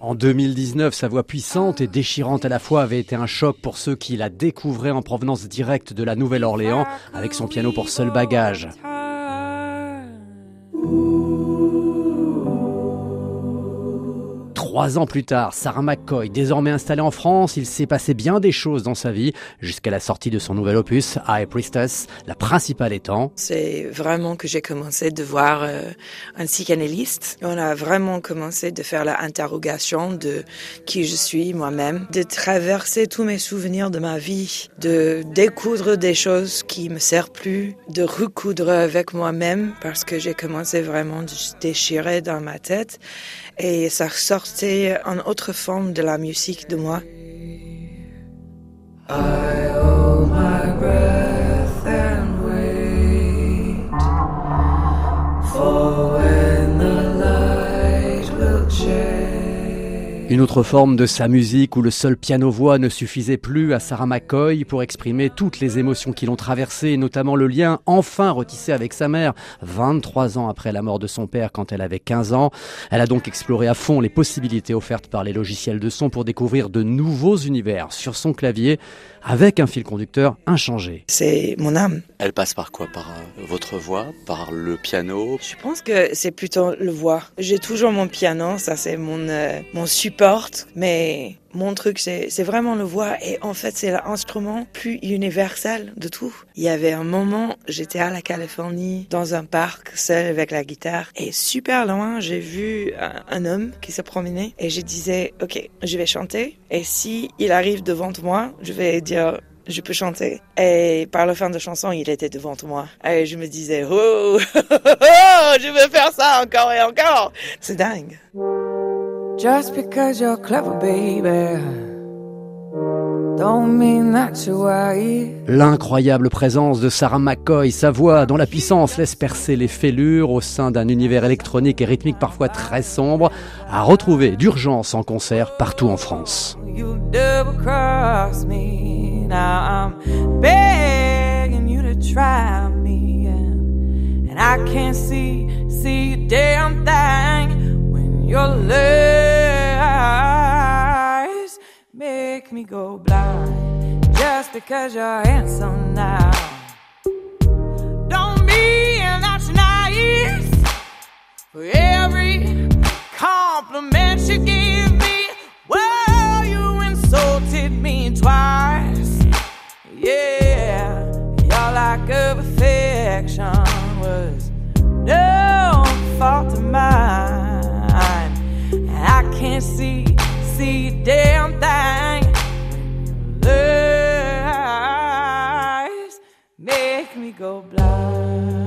En 2019, sa voix puissante et déchirante à la fois avait été un choc pour ceux qui la découvraient en provenance directe de la Nouvelle-Orléans avec son piano pour seul bagage. Trois ans plus tard, Sarah McCoy, désormais installée en France, il s'est passé bien des choses dans sa vie, jusqu'à la sortie de son nouvel opus, High Priestess, la principale étant... C'est vraiment que j'ai commencé de voir euh, un psychanalyste. On a vraiment commencé de faire l'interrogation de qui je suis moi-même, de traverser tous mes souvenirs de ma vie, de découdre des choses qui me servent plus, de recoudre avec moi-même, parce que j'ai commencé vraiment de déchirer dans ma tête et ça sortait en autre forme de la musique de moi. Une autre forme de sa musique où le seul piano-voix ne suffisait plus à Sarah McCoy pour exprimer toutes les émotions qui l'ont traversée, notamment le lien enfin retissé avec sa mère, 23 ans après la mort de son père quand elle avait 15 ans. Elle a donc exploré à fond les possibilités offertes par les logiciels de son pour découvrir de nouveaux univers sur son clavier avec un fil conducteur inchangé. C'est mon âme. Elle passe par quoi? Par euh, votre voix? Par le piano? Je pense que c'est plutôt le voix. J'ai toujours mon piano, ça c'est mon, euh, mon support, mais mon truc, c'est vraiment le voix. Et en fait, c'est l'instrument plus universel de tout. Il y avait un moment, j'étais à la Californie, dans un parc, seul avec la guitare. Et super loin, j'ai vu un, homme qui se promenait. Et je disais, OK, je vais chanter. Et si il arrive devant moi, je vais dire, je peux chanter. Et par la fin de chanson, il était devant moi. Et je me disais, oh, je veux faire ça encore et encore. C'est dingue. Just because you're clever, baby. L'incroyable présence de Sarah McCoy, sa voix dont la puissance laisse percer les fêlures au sein d'un univers électronique et rythmique parfois très sombre, a retrouvé d'urgence en concert partout en France. Your lies make me go blind just because you're handsome now. Don't mean that's nice for every compliment you give me. Well, you insulted me twice. Yeah, your lack of affection was no fault of mine. I can't see, see damn thing. me go blind.